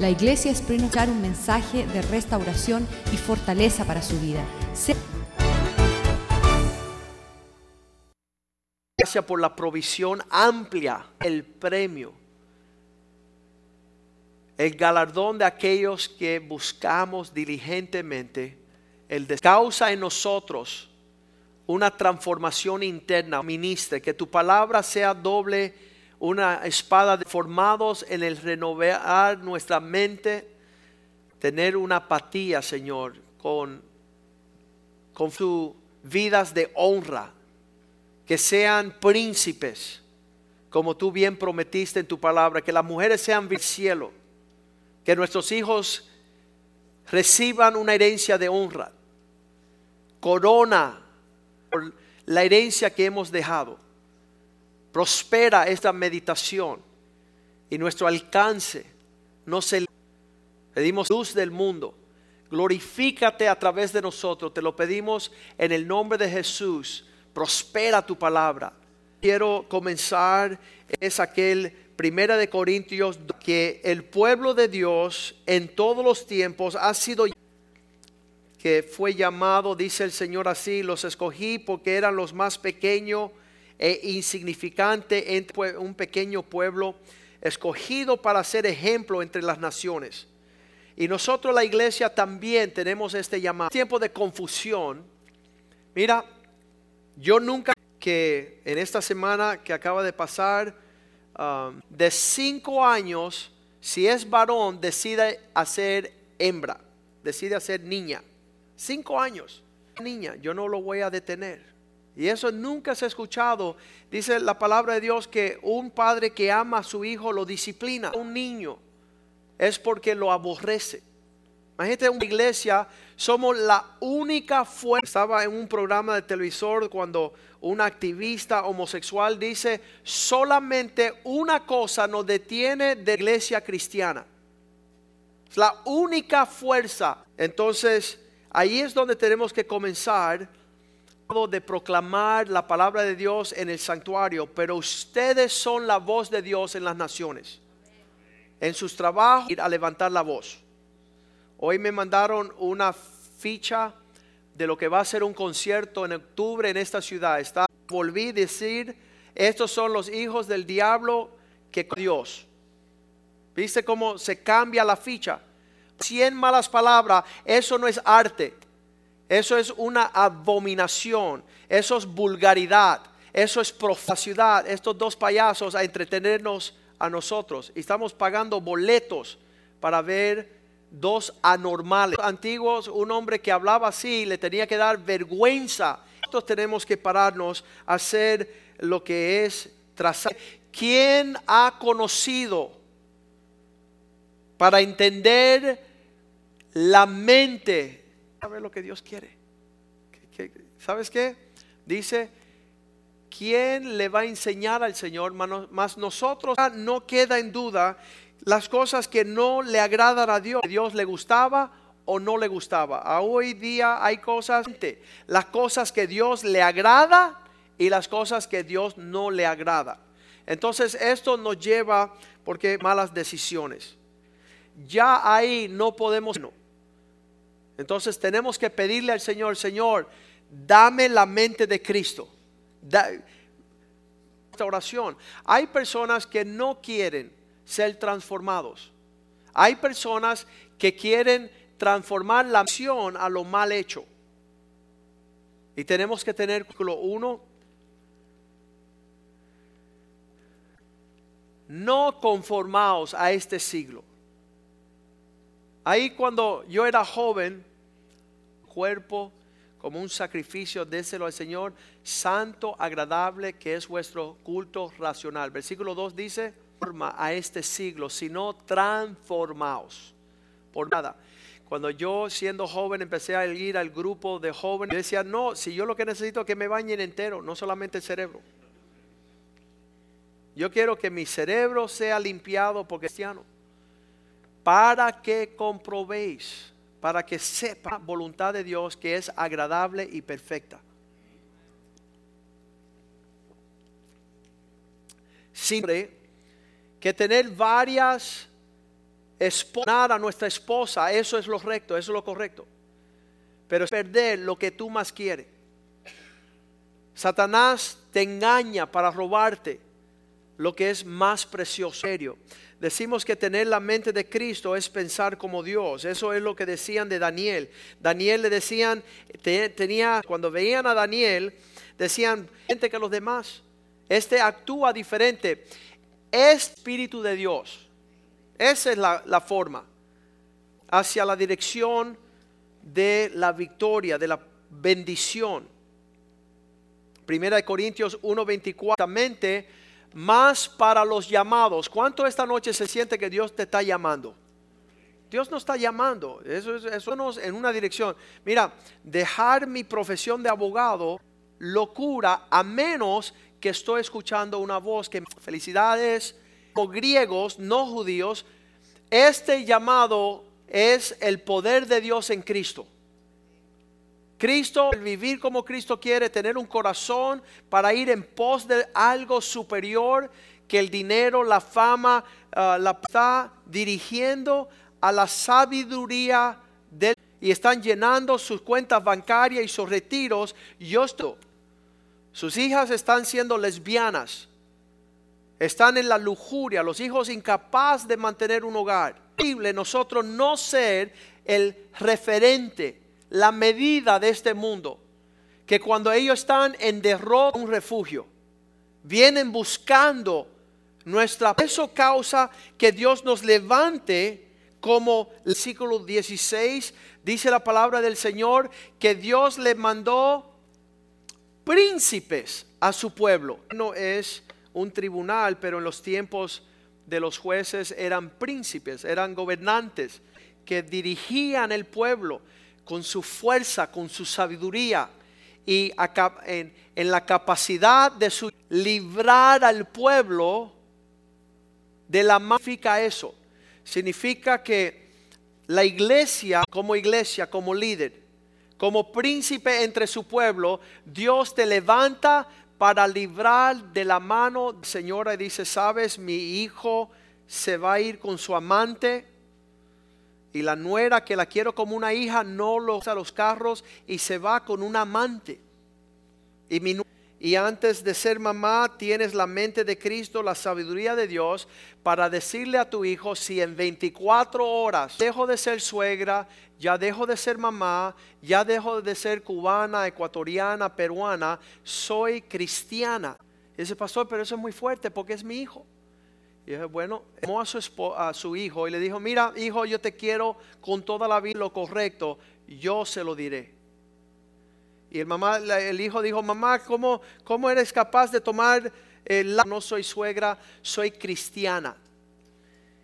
La iglesia Spring of un mensaje de restauración y fortaleza para su vida. Se- Gracias por la provisión amplia, el premio, el galardón de aquellos que buscamos diligentemente, el de causa en nosotros una transformación interna, ministre, que tu palabra sea doble, una espada formados en el renovar nuestra mente, tener una apatía, Señor, con, con sus vidas de honra, que sean príncipes, como tú bien prometiste en tu palabra, que las mujeres sean del cielo, que nuestros hijos reciban una herencia de honra, corona por la herencia que hemos dejado. Prospera esta meditación y nuestro alcance no se pedimos luz del mundo. Glorifícate a través de nosotros, te lo pedimos en el nombre de Jesús. Prospera tu palabra. Quiero comenzar es aquel Primera de Corintios que el pueblo de Dios en todos los tiempos ha sido que fue llamado, dice el Señor así, los escogí porque eran los más pequeños e insignificantes entre un pequeño pueblo escogido para ser ejemplo entre las naciones. Y nosotros la iglesia también tenemos este llamado. Tiempo de confusión. Mira, yo nunca que en esta semana que acaba de pasar, um, de cinco años, si es varón, decide hacer hembra, decide hacer niña. Cinco años. Niña, yo no lo voy a detener. Y eso nunca se ha escuchado. Dice la palabra de Dios que un padre que ama a su hijo lo disciplina. Un niño es porque lo aborrece. Imagínate una iglesia, somos la única fuerza. Estaba en un programa de televisor cuando un activista homosexual dice, solamente una cosa nos detiene de iglesia cristiana. Es la única fuerza. Entonces, ahí es donde tenemos que comenzar de proclamar la palabra de Dios en el santuario, pero ustedes son la voz de Dios en las naciones. En sus trabajos, ir a levantar la voz. Hoy me mandaron una ficha de lo que va a ser un concierto en octubre en esta ciudad. Está, volví a decir, estos son los hijos del diablo que Dios. ¿Viste cómo se cambia la ficha? Cien malas palabras, eso no es arte. Eso es una abominación, eso es vulgaridad, eso es profacidad. Estos dos payasos a entretenernos a nosotros. Y estamos pagando boletos para ver dos anormales. Antiguos, un hombre que hablaba así le tenía que dar vergüenza. Nosotros tenemos que pararnos a hacer lo que es trazar. ¿Quién ha conocido para entender la mente? Sabe lo que Dios quiere. ¿Sabes qué? Dice, ¿quién le va a enseñar al Señor? Más nosotros no queda en duda las cosas que no le agradan a Dios. Dios le gustaba o no le gustaba. A hoy día hay cosas, las cosas que Dios le agrada y las cosas que Dios no le agrada. Entonces esto nos lleva porque malas decisiones. Ya ahí no podemos. Entonces tenemos que pedirle al Señor, Señor, dame la mente de Cristo. Esta oración. Hay personas que no quieren ser transformados. Hay personas que quieren transformar la acción a lo mal hecho. Y tenemos que tener uno. No conformaos a este siglo. Ahí cuando yo era joven, cuerpo como un sacrificio, déselo al Señor, santo, agradable, que es vuestro culto racional. Versículo 2 dice, a este siglo, sino transformaos. Por nada. Cuando yo siendo joven empecé a ir al grupo de jóvenes, yo decía, no, si yo lo que necesito es que me bañen entero, no solamente el cerebro. Yo quiero que mi cerebro sea limpiado por cristiano. Para que comprobéis, para que sepa voluntad de Dios que es agradable y perfecta. Siempre que tener varias exponer a nuestra esposa, eso es lo recto, eso es lo correcto. Pero es perder lo que tú más quieres. Satanás te engaña para robarte lo que es más precioso. Decimos que tener la mente de Cristo es pensar como Dios. Eso es lo que decían de Daniel. Daniel le decían, tenía, cuando veían a Daniel, decían, gente que los demás. Este actúa diferente. Espíritu de Dios. Esa es la, la forma. Hacia la dirección de la victoria, de la bendición. Primera de Corintios 1:24, más para los llamados. ¿Cuánto esta noche se siente que Dios te está llamando? Dios no está llamando, eso es eso nos en una dirección. Mira, dejar mi profesión de abogado locura a menos que estoy escuchando una voz que felicidades o griegos no judíos, este llamado es el poder de Dios en Cristo. Cristo, el vivir como Cristo quiere, tener un corazón para ir en pos de algo superior que el dinero, la fama, ah, la está dirigiendo a la sabiduría del y están llenando sus cuentas bancarias y sus retiros. Yo estoy. Sus hijas están siendo lesbianas. Están en la lujuria, los hijos incapaces de mantener un hogar. Nosotros no ser el referente la medida de este mundo, que cuando ellos están en derrota, un refugio, vienen buscando nuestra... Eso causa que Dios nos levante como el versículo 16 dice la palabra del Señor, que Dios le mandó príncipes a su pueblo. No es un tribunal, pero en los tiempos de los jueces eran príncipes, eran gobernantes que dirigían el pueblo con su fuerza, con su sabiduría y en, la capacidad de su, librar al pueblo de la máfica eso. Significa que la iglesia, como iglesia, como líder, como príncipe entre su pueblo, Dios te levanta para librar de la mano, señora, dice, sabes, mi hijo se va a ir con su amante, y la nuera que la quiero como una hija no lo usa los carros y se va con un amante. Y, y antes de ser mamá tienes la mente de Cristo, la sabiduría de Dios para decirle a tu hijo si en 24 horas dejo de ser suegra, ya dejo de ser mamá, ya dejo de ser cubana, ecuatoriana, peruana, soy cristiana. ese pastor, pero eso es muy fuerte porque es mi hijo. Y dije, bueno, llamó a su, a su hijo y le dijo, mira, hijo, yo te quiero con toda la vida lo correcto, yo se lo diré. Y el, mamá, el hijo dijo, mamá, ¿cómo, cómo eres capaz de tomar el No soy suegra, soy cristiana.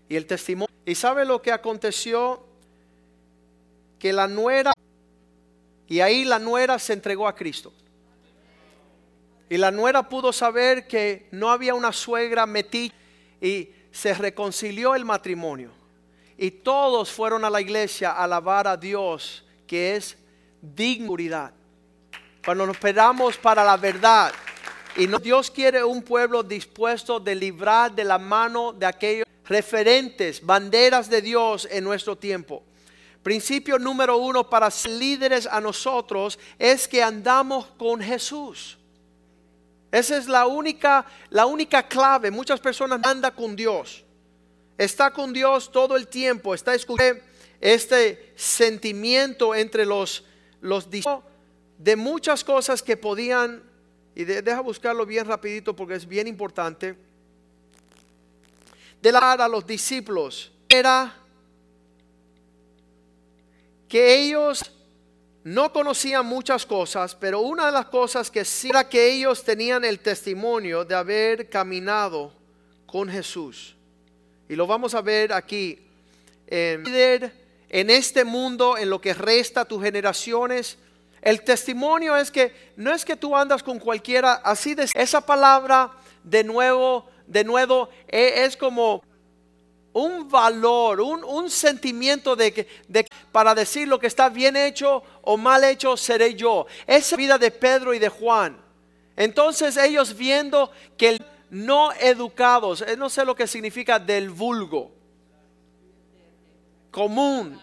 Y el testimonio. ¿Y sabe lo que aconteció? Que la nuera, y ahí la nuera se entregó a Cristo. Y la nuera pudo saber que no había una suegra metida y se reconcilió el matrimonio. Y todos fueron a la iglesia a alabar a Dios, que es dignidad. Cuando nos esperamos para la verdad. Y Dios quiere un pueblo dispuesto de librar de la mano de aquellos referentes, banderas de Dios en nuestro tiempo. Principio número uno para líderes a nosotros es que andamos con Jesús. Esa es la única, la única clave. Muchas personas andan con Dios. Está con Dios todo el tiempo. Está escuchando este sentimiento entre los, los de muchas cosas que podían, y deja buscarlo bien rapidito porque es bien importante, de la a los discípulos era que ellos no conocían muchas cosas, pero una de las cosas que sí era que ellos tenían el testimonio de haber caminado con Jesús. Y lo vamos a ver aquí. En, este mundo, en lo que resta tus generaciones, el testimonio es que no es que tú andas con cualquiera, así de esa palabra de nuevo, de nuevo, e, es como un valor, un, sentimiento de que de, para decir lo que está bien hecho o mal hecho seré yo. Esa vida de Pedro y de Juan. Entonces ellos viendo que no educados, eh, no sé lo que significa del vulgo. común,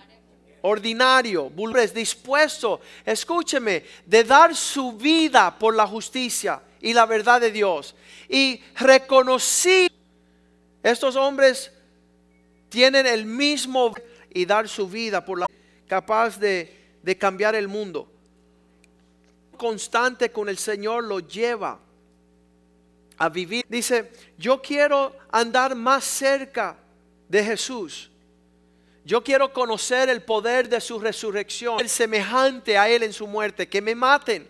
ordinario, vulgares, dispuesto, escúcheme, de dar su vida por la justicia y la verdad de Dios. Y reconocí, estos hombres tienen el mismo y dar su vida por la capaz de, de cambiar el mundo. Constante con el Señor lo lleva a vivir. Dice, yo quiero andar más cerca de Jesús. Yo quiero conocer el poder de su resurrección, el semejante a Él en su muerte, que me maten,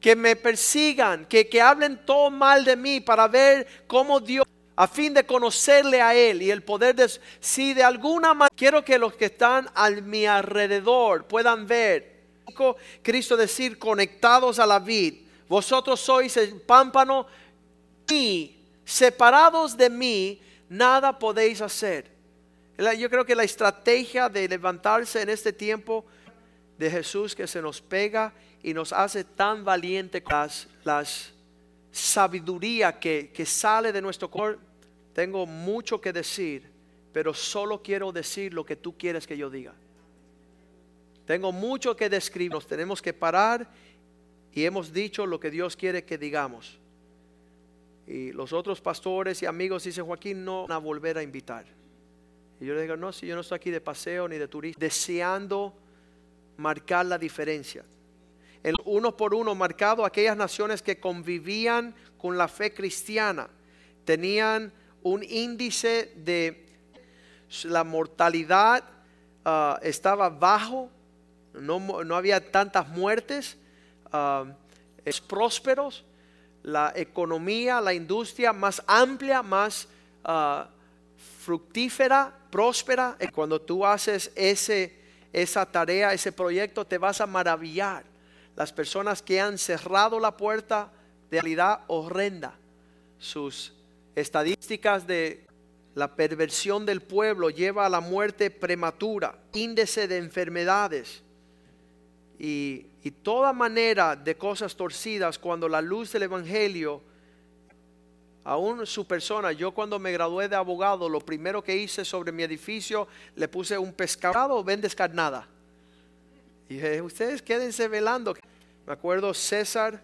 que me persigan, que, que hablen todo mal de mí para ver cómo Dios, a fin de conocerle a Él y el poder de si de alguna manera quiero que los que están a mi alrededor puedan ver, Cristo decir, conectados a la vid, vosotros sois el pámpano y separados de mí, nada podéis hacer. Yo creo que la estrategia de levantarse en este tiempo de Jesús que se nos pega y nos hace tan valiente las, las sabiduría que, que sale de nuestro corazón. Tengo mucho que decir, pero solo quiero decir lo que tú quieres que yo diga. Tengo mucho que describir. Nos tenemos que parar y hemos dicho lo que Dios quiere que digamos. Y los otros pastores y amigos dicen, Joaquín, no van a volver a invitar. Y yo le digo, no, si yo no estoy aquí de paseo ni de turista, deseando marcar la diferencia. En uno por uno marcado aquellas naciones que convivían con la fe cristiana, tenían un índice de la mortalidad ah, estaba bajo, no, había tantas muertes, uh, es prósperos, la economía, la industria más amplia, más uh, fructífera, próspera. Cuando tú haces ese, esa tarea, ese proyecto, te vas a maravillar. Las personas que han cerrado la puerta de realidad horrenda, sus estadísticas de la perversión del pueblo lleva a la muerte prematura, índice de enfermedades y, y toda manera de cosas torcidas cuando la luz del Evangelio aún su persona, yo cuando me gradué de abogado, lo primero que hice sobre mi edificio, le puse un pescado o vendes carnada. Y dije, ustedes quédense velando. Me acuerdo César,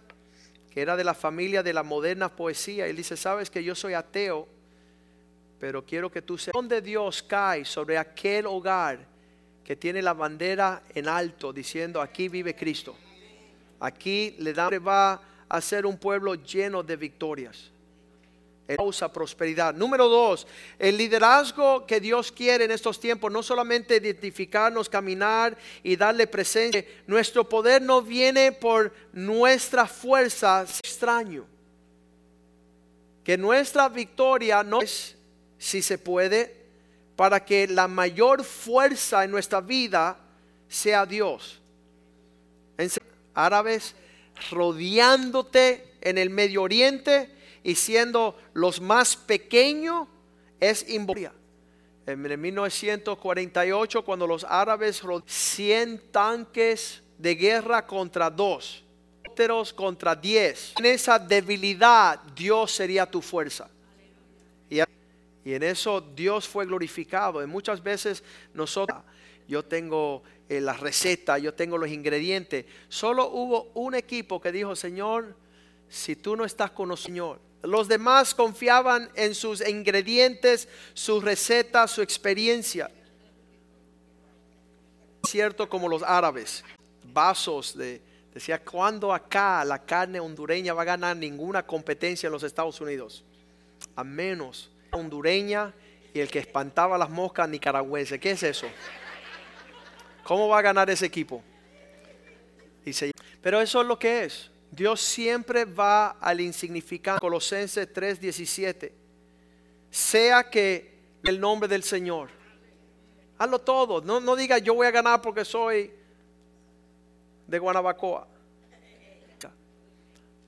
que era de la familia de la moderna poesía, él dice, sabes que yo soy ateo, pero quiero que tú sepas, donde Dios cae sobre aquel hogar que tiene la bandera en alto, diciendo, aquí vive Cristo. Aquí le da, va a ser un pueblo lleno de victorias causa prosperidad. Número dos, el liderazgo que Dios quiere en estos tiempos, no solamente identificarnos, caminar y darle presencia. Nuestro poder no viene por nuestra fuerza, extraño. Que nuestra victoria no es, si se puede, para que la mayor fuerza en nuestra vida sea Dios. En árabes rodeándote en el Medio Oriente y siendo los más pequeños es involuntariamente. En 1948, cuando los árabes 100 tanques de guerra contra dos, contra 10, en esa debilidad Dios sería tu fuerza. Y, en eso Dios fue glorificado. Y muchas veces nosotros, yo tengo eh, la receta, yo tengo los ingredientes. Solo hubo un equipo que dijo, Señor, si tú no estás con nosotros, Señor, los demás confiaban en sus ingredientes, su receta, su experiencia. Cierto como los árabes, vasos de, decía, ¿cuándo acá la carne hondureña va a ganar ninguna competencia en los Estados Unidos? A menos hondureña y el que espantaba las moscas nicaragüense. ¿Qué es eso? ¿Cómo va a ganar ese equipo? Dice, pero eso es lo que es. Dios siempre va al insignificante. Colosenses 3:17. Sea que el nombre del Señor. Hazlo todo. No, no diga yo voy a ganar porque soy de Guanabacoa.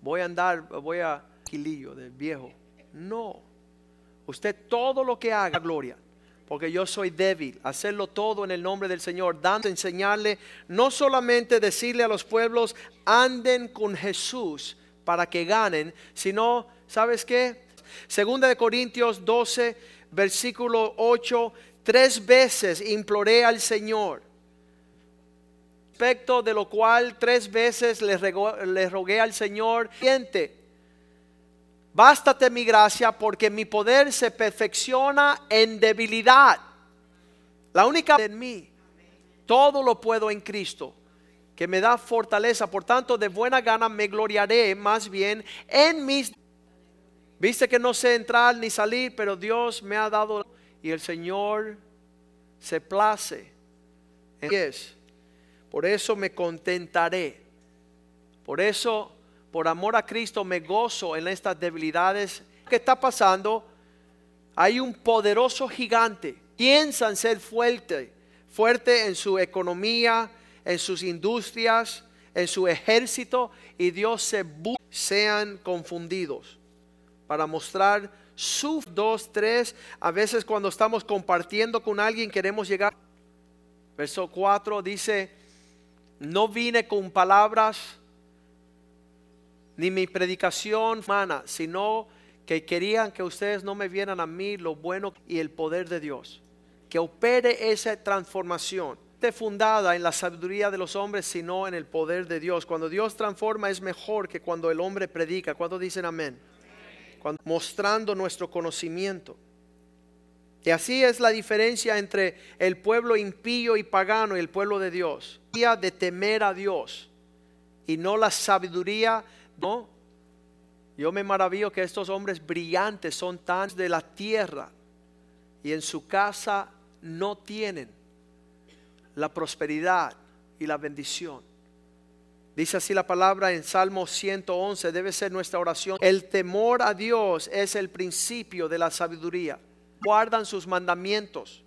Voy a andar, voy a quilillo de viejo. No. Usted todo lo que haga, gloria porque yo soy débil. Hacerlo todo en el nombre del Señor, dando, enseñarle, no solamente decirle a los pueblos, anden con Jesús para que ganen, sino, ¿sabes qué? Segunda de Corintios 12, versículo 8, Tres veces imploré al Señor, respecto de lo cual tres veces le, rogué al Señor, siente, bástate mi gracia porque mi poder se perfecciona en debilidad. La única en mí, todo lo puedo en Cristo que me da fortaleza. Por tanto, de buena gana me gloriaré más bien en mis... Viste que no sé entrar ni salir, pero Dios me ha dado y el Señor se place en. Por eso me contentaré. Por eso, por amor a Cristo, me gozo en estas debilidades. ¿Qué está pasando? Hay un poderoso gigante. Piensan ser fuerte, fuerte en su economía, en sus industrias, en su ejército, y Dios se sean confundidos para mostrar su dos, tres. A veces cuando estamos compartiendo con alguien queremos llegar. Verso 4 dice, no vine con palabras ni mi predicación humana, sino que querían que ustedes no me vieran a mí lo bueno y el poder de Dios. Que opere esa transformación fundada en la sabiduría de los hombres, sino en el poder de Dios. Cuando Dios transforma es mejor que cuando el hombre predica. cuando dicen amén? Mostrando nuestro conocimiento. Y así es la diferencia entre el pueblo impío y pagano y el pueblo de Dios. De temer a Dios y no la sabiduría, no. Yo me maravillo que estos hombres brillantes son tan de la tierra y en su casa no tienen la prosperidad y la bendición. Dice así la palabra en Salmo 111, debe ser nuestra oración. El temor a Dios es el principio de la sabiduría. Guardan sus mandamientos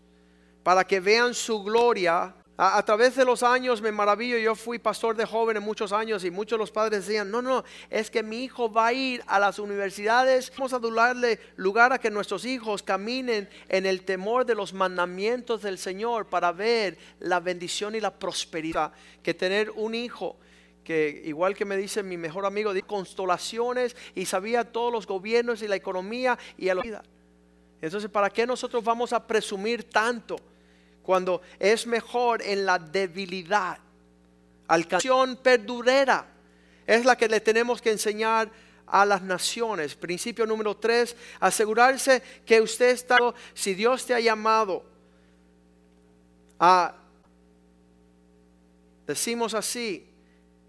para que vean su gloria a, través de los años me maravillo, yo fui pastor de jóvenes muchos años y muchos de los padres decían, no, no, es que mi hijo va a ir a las universidades, vamos a darle lugar a que nuestros hijos caminen en el temor de los mandamientos del Señor para ver la bendición y la prosperidad, que tener un hijo que igual que me dice mi mejor amigo, de constelaciones y sabía todos los gobiernos y la economía y la vida. Entonces, ¿para qué nosotros vamos a presumir tanto? Cuando es mejor en la debilidad. Alcanzación perdurera es la que le tenemos que enseñar a las naciones. Principio número tres, asegurarse que usted está, si Dios te ha llamado a, decimos así,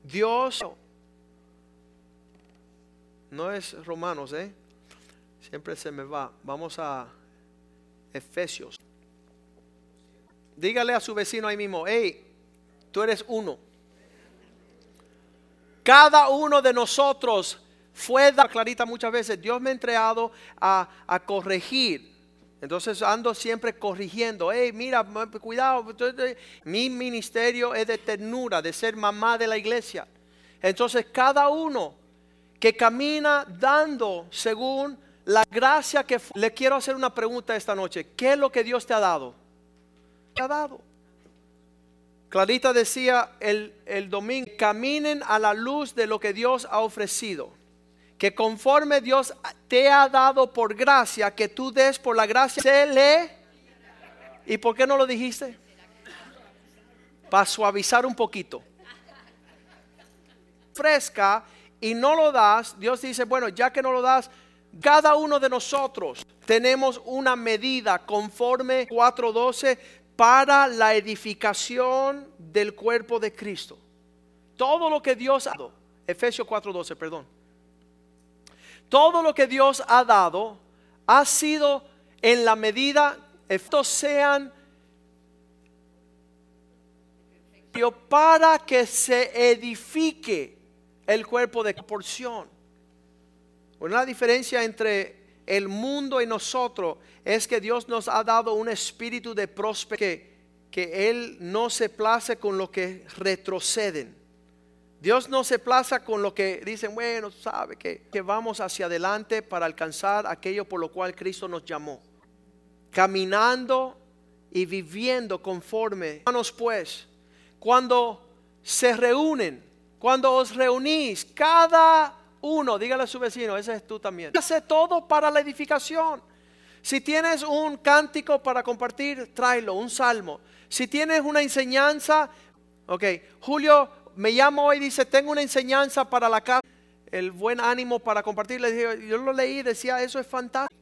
Dios no es Romanos, ¿eh? Siempre se me va. Vamos a Efesios. Dígale a su vecino ahí mismo, hey, tú eres uno. Cada uno de nosotros fue, clarita muchas veces, Dios me ha entregado a, a corregir. Entonces ando siempre corrigiendo. Hey, mira, cuidado. Mi ministerio es de ternura, de ser mamá de la iglesia. Entonces cada uno que camina dando según la gracia que... Le quiero hacer una pregunta esta noche. ¿Qué es lo que Dios te ha dado? Ha dado. Clarita decía el, el domingo, caminen a la luz de lo que Dios ha ofrecido. Que conforme Dios te ha dado por gracia, que tú des por la gracia, se le... ¿Y por qué no lo dijiste? Para suavizar un poquito. Fresca y no lo das, Dios dice, bueno, ya que no lo das, cada uno de nosotros tenemos una medida conforme 4.12 para la edificación del cuerpo de Cristo. Todo lo que Dios ha dado, Efesios 4:12, perdón. Todo lo que Dios ha dado ha sido en la medida, estos sean para que se edifique el cuerpo de porción. Una diferencia entre el mundo y nosotros es que Dios nos ha dado un espíritu de prosperidad que, Él no se place con lo que retroceden. Dios no se plaza con lo que dicen, bueno, sabe que, que vamos hacia adelante para alcanzar aquello por lo cual Cristo nos llamó. Caminando y viviendo conforme. Hermanos, pues, cuando se reúnen, cuando os reunís, cada uno, dígale a su vecino, ese es tú también. Hace todo para la edificación. Si tienes un cántico para compartir, tráelo, un salmo. Si tienes una enseñanza, ok, Julio me llama hoy y dice, tengo una enseñanza para la casa, el buen ánimo para compartir. Le dije, yo lo leí decía, eso es fantástico.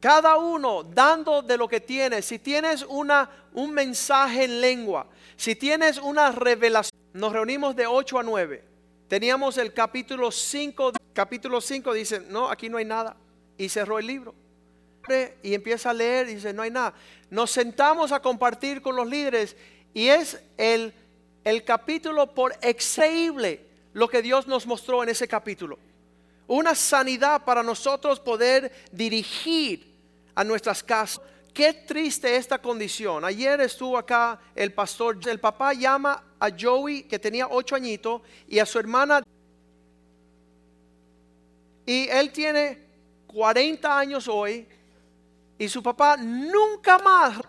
Cada uno dando de lo que tiene. Si tienes una, un mensaje en lengua, si tienes una revelación, nos reunimos de 8 a 9. Teníamos el capítulo 5, capítulo 5 dice, no, aquí no hay nada. Y cerró el libro. Y empieza a leer y dice, no hay nada. Nos sentamos a compartir con los líderes y es el, el capítulo por excreíble lo que Dios nos mostró en ese capítulo. Una sanidad para nosotros poder dirigir a nuestras casas. Qué triste esta condición. Ayer estuvo acá el pastor, el papá llama a Joey que tenía ocho añitos y a su hermana. Y él tiene 40 años hoy y su papá nunca más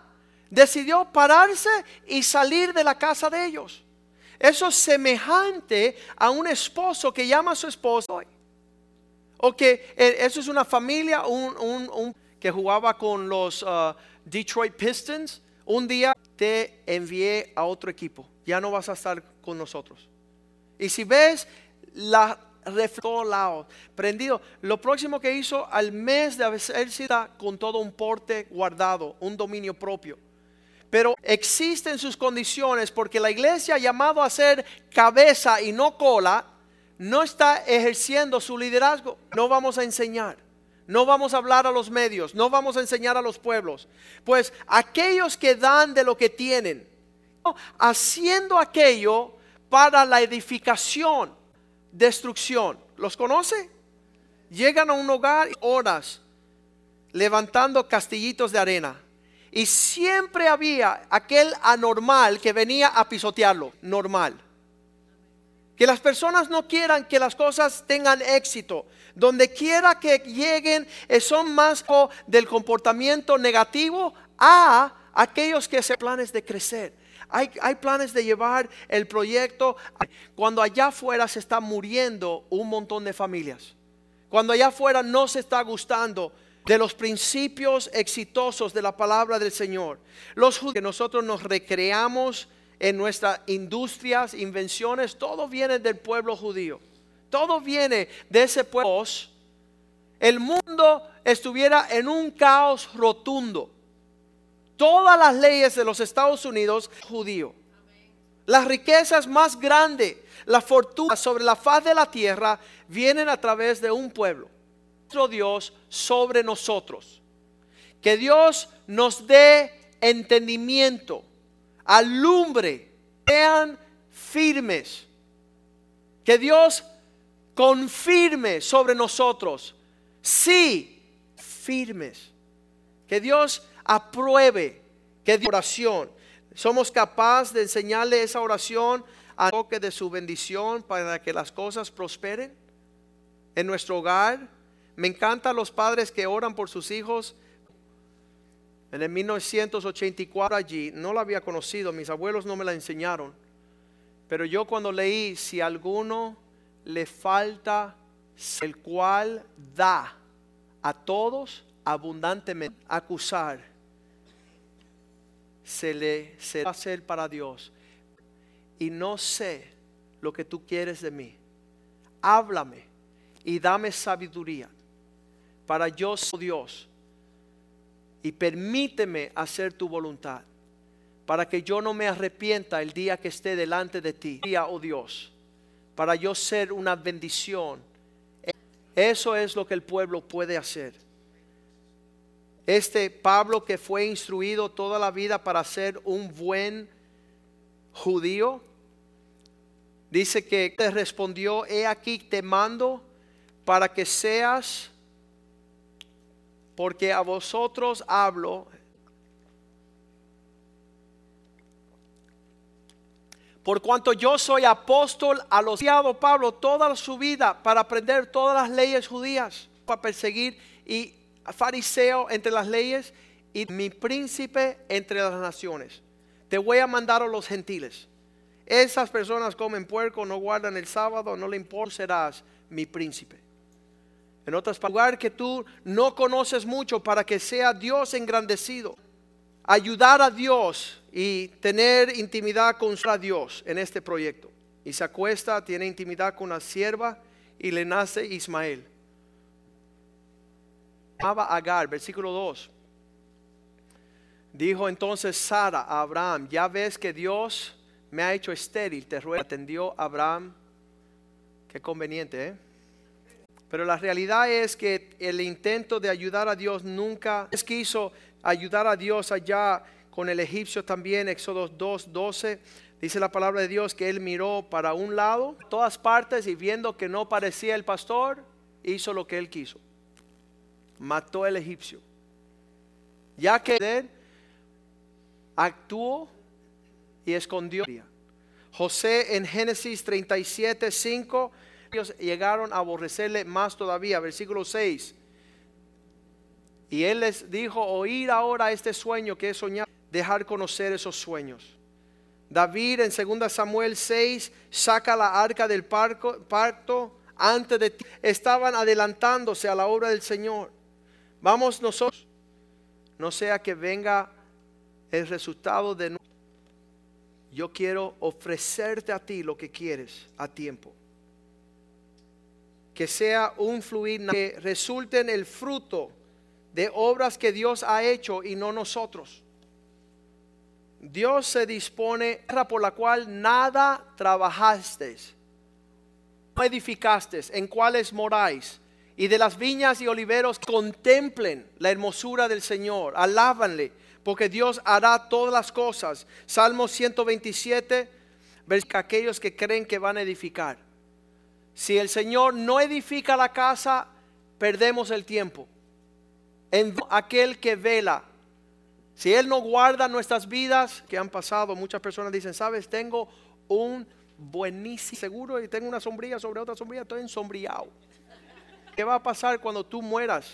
decidió pararse y salir de la casa de ellos. Eso es semejante a un esposo que llama a su esposa. O que eh, eso es una familia, un, que jugaba con los uh, Detroit Pistons. Un día te envié a otro equipo. Ya no vas a estar con nosotros. Y si ves la lado prendido. Lo próximo que hizo al mes de haber sido con todo un porte guardado, un dominio propio. Pero existen sus condiciones porque la iglesia llamado a ser cabeza y no cola, no está ejerciendo su liderazgo. No vamos a enseñar, no vamos a hablar a los medios, no vamos a enseñar a los pueblos. Pues aquellos que dan de lo que tienen, haciendo aquello para la edificación, destrucción. ¿Los conoce? Llegan a un hogar horas levantando castillitos de arena y siempre había aquel anormal que venía a pisotearlo, normal. Que las personas no quieran que las cosas tengan éxito. Donde quiera que lleguen, eh, son más del comportamiento negativo a aquellos que hacen planes de crecer. Hay, planes de llevar el proyecto cuando allá afuera se está muriendo un montón de familias. Cuando allá afuera no se está gustando de los principios exitosos de la palabra del Señor. Los que nosotros nos recreamos en nuestras industrias, invenciones, todo viene del pueblo judío. Todo viene de ese pueblo. El mundo estuviera en un caos rotundo. Todas las leyes de los Estados Unidos judío. Las riquezas más grandes, la fortuna sobre la faz de la tierra vienen a través de un pueblo Dios sobre nosotros. Que Dios nos dé entendimiento, alumbre, sean firmes. Que Dios confirme sobre nosotros. Sí, firmes. Que Dios apruebe que de oración. Somos capaces de enseñarle esa oración a toque de su bendición para que las cosas prosperen en nuestro hogar me encantan los padres que oran por sus hijos. En el 1984 allí, no la había conocido, mis abuelos no me la enseñaron. Pero yo cuando leí, si alguno le falta, el cual da a todos abundantemente, acusar, se le se hacer para Dios. Y no sé lo que tú quieres de mí. Háblame y dame sabiduría para yo ser Dios y permíteme hacer tu voluntad para que yo no me arrepienta el día que esté delante de ti, oh Dios, para yo ser una bendición. Eso es lo que el pueblo puede hacer. Este Pablo que fue instruido toda la vida para ser un buen judío, dice que te respondió, he aquí te mando para que seas porque a vosotros hablo. Por cuanto yo soy apóstol a los Pablo toda su vida para aprender todas las leyes judías, para perseguir y fariseo entre las leyes y mi príncipe entre las naciones. Te voy a mandar a los gentiles. Esas personas comen puerco, no guardan el sábado, no le importa, serás mi príncipe. En otras palabras, lugar que tú no conoces mucho para que sea Dios engrandecido. Ayudar a Dios y tener intimidad con Dios en este proyecto. Y se acuesta, tiene intimidad con la sierva y le nace Ismael. Agar, versículo 2. Dijo entonces Sara a Abraham, ya ves que Dios me ha hecho estéril, te ruego. Atendió Abraham, qué conveniente, ¿eh? Pero la realidad es que el intento de ayudar a Dios nunca es quiso ayudar a Dios allá con el egipcio también, Éxodo 2, 12. Dice la palabra de Dios que él miró para un lado, todas partes, y viendo que no parecía el pastor, hizo lo que él quiso. Mató al egipcio. Ya que él actuó y escondió. José en Génesis 37, 5, ellos llegaron a aborrecerle más todavía. Versículo 6. Y él les dijo, oír ahora este sueño que he soñado, dejar conocer esos sueños. David en 2 Samuel 6 saca la arca del parto antes de ti. Estaban adelantándose a la obra del Señor. Vamos nosotros, no sea que venga el resultado de yo quiero ofrecerte a ti lo que quieres a tiempo. Que sea un fluir que resulte en el fruto de obras que Dios ha hecho y no nosotros. Dios se dispone por la cual nada trabajasteis, no edificasteis, en cuales moráis, y de las viñas y oliveros contemplen la hermosura del Señor, alábanle porque Dios hará todas las cosas. Salmo 127, aquellos que creen que van a edificar. Si el Señor no edifica la casa, perdemos el tiempo. En aquel que vela, si Él no guarda nuestras vidas, que han pasado, muchas personas dicen, sabes, tengo un buenísimo seguro y tengo una sombrilla sobre otra sombrilla, estoy ensombriado. ¿Qué va a pasar cuando tú mueras?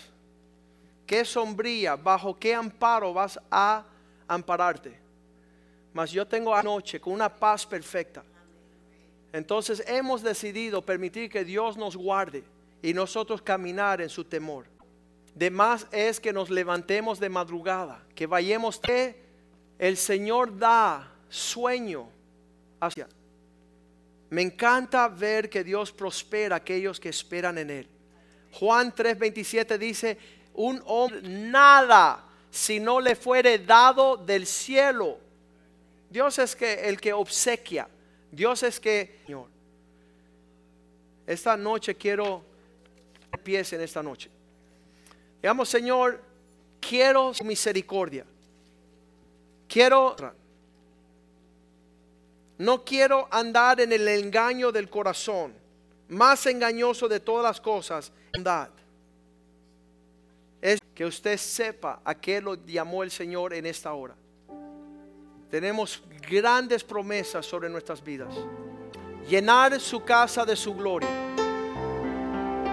qué sombría, bajo qué amparo vas a ampararte. Mas yo tengo anoche con una paz perfecta. Entonces hemos decidido permitir que Dios nos guarde y nosotros caminar en su temor. De más es que nos levantemos de madrugada, que vayamos que el Señor da sueño hacia. Me encanta ver que Dios prospera a aquellos que esperan en Él. Juan 3:27 dice, un hombre nada si no le fuere dado del cielo. Dios es que el que obsequia. Dios es que, Señor, esta noche quiero pies en esta noche. Digamos, Señor, quiero misericordia. Quiero no quiero andar en el engaño del corazón, más engañoso de todas las cosas, es que usted sepa a qué lo llamó el Señor en esta hora. Tenemos grandes promesas sobre nuestras vidas. Llenar su casa de su gloria.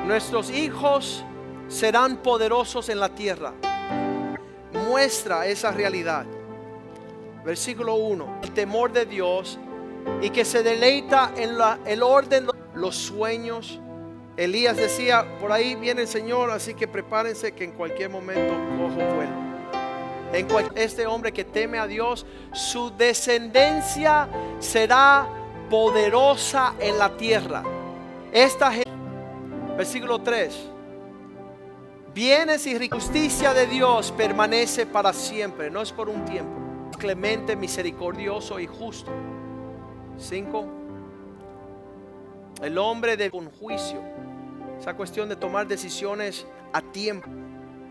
Nuestros hijos serán poderosos en la tierra. Muestra esa realidad. Versículo 1. El temor de Dios y que se deleita en la, el orden, los sueños Elías decía, por ahí viene el Señor, así que prepárense que en cualquier momento cojo vuelo. En este hombre que teme a Dios, su descendencia será poderosa en la tierra. Esta versículo 3. Bienes y justicia de Dios permanece para siempre, no es por un tiempo. Clemente, misericordioso y justo. 5. El hombre de un juicio esa cuestión de tomar decisiones a tiempo,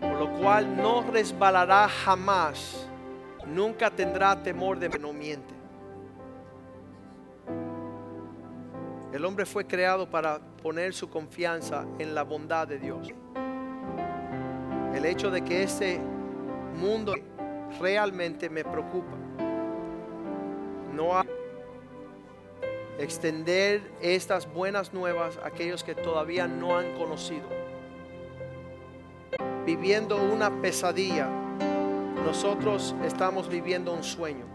por lo cual no resbalará jamás, nunca tendrá temor de que no miente. El hombre fue creado para poner su confianza en la bondad de Dios. El hecho de que este mundo realmente me preocupa. No hay extender estas buenas nuevas a aquellos que todavía no han conocido. Viviendo una pesadilla, nosotros estamos viviendo un sueño.